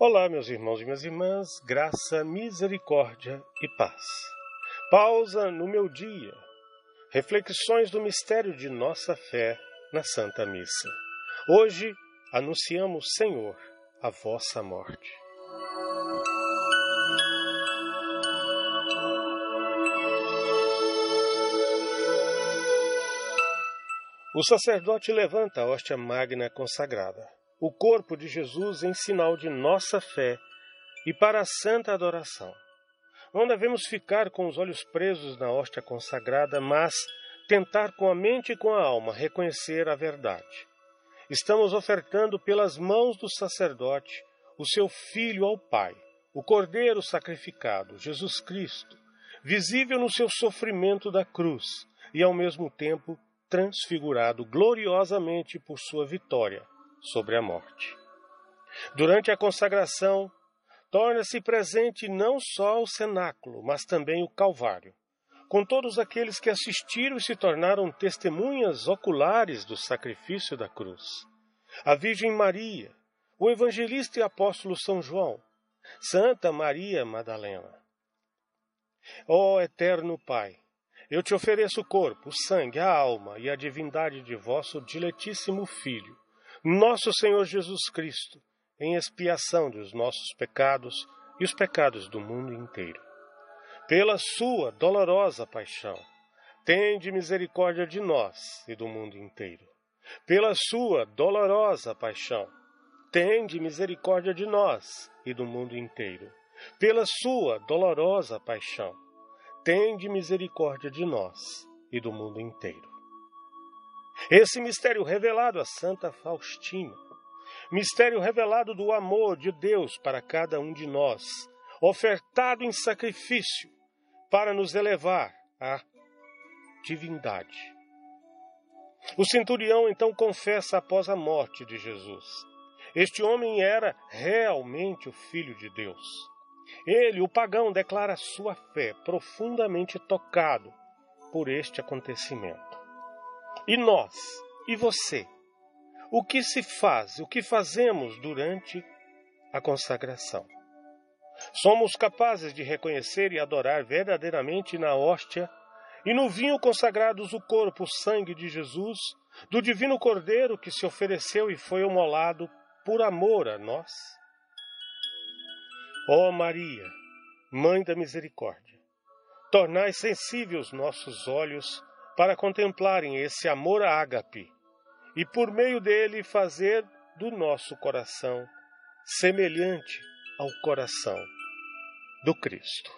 Olá, meus irmãos e minhas irmãs, graça, misericórdia e paz. Pausa no meu dia. Reflexões do mistério de nossa fé na Santa Missa. Hoje anunciamos, Senhor, a vossa morte. O sacerdote levanta a hóstia magna consagrada o corpo de Jesus em sinal de nossa fé e para a santa adoração. Não devemos ficar com os olhos presos na hóstia consagrada, mas tentar com a mente e com a alma reconhecer a verdade. Estamos ofertando pelas mãos do sacerdote o seu Filho ao Pai, o Cordeiro sacrificado, Jesus Cristo, visível no seu sofrimento da cruz e ao mesmo tempo transfigurado gloriosamente por sua vitória sobre a morte. Durante a consagração, torna-se presente não só o cenáculo, mas também o Calvário, com todos aqueles que assistiram e se tornaram testemunhas oculares do sacrifício da cruz. A Virgem Maria, o evangelista e apóstolo São João, Santa Maria Madalena. Ó oh, eterno Pai, eu te ofereço o corpo, o sangue, a alma e a divindade de vosso diletíssimo Filho nosso Senhor Jesus Cristo, em expiação dos nossos pecados e os pecados do mundo inteiro. Pela sua dolorosa paixão, tende misericórdia de nós e do mundo inteiro. Pela sua dolorosa paixão, tende misericórdia de nós e do mundo inteiro. Pela sua dolorosa paixão, tende misericórdia de nós e do mundo inteiro. Esse mistério revelado a Santa Faustina, mistério revelado do amor de Deus para cada um de nós, ofertado em sacrifício para nos elevar à divindade. O centurião então confessa após a morte de Jesus. Este homem era realmente o Filho de Deus. Ele, o pagão, declara sua fé profundamente tocado por este acontecimento. E nós? E você? O que se faz, o que fazemos durante a consagração? Somos capazes de reconhecer e adorar verdadeiramente na hóstia e no vinho consagrados o corpo, o sangue de Jesus, do divino Cordeiro que se ofereceu e foi amolado por amor a nós? Ó oh Maria, Mãe da Misericórdia, tornai sensíveis nossos olhos para contemplarem esse amor ágape e por meio dele fazer do nosso coração semelhante ao coração do Cristo.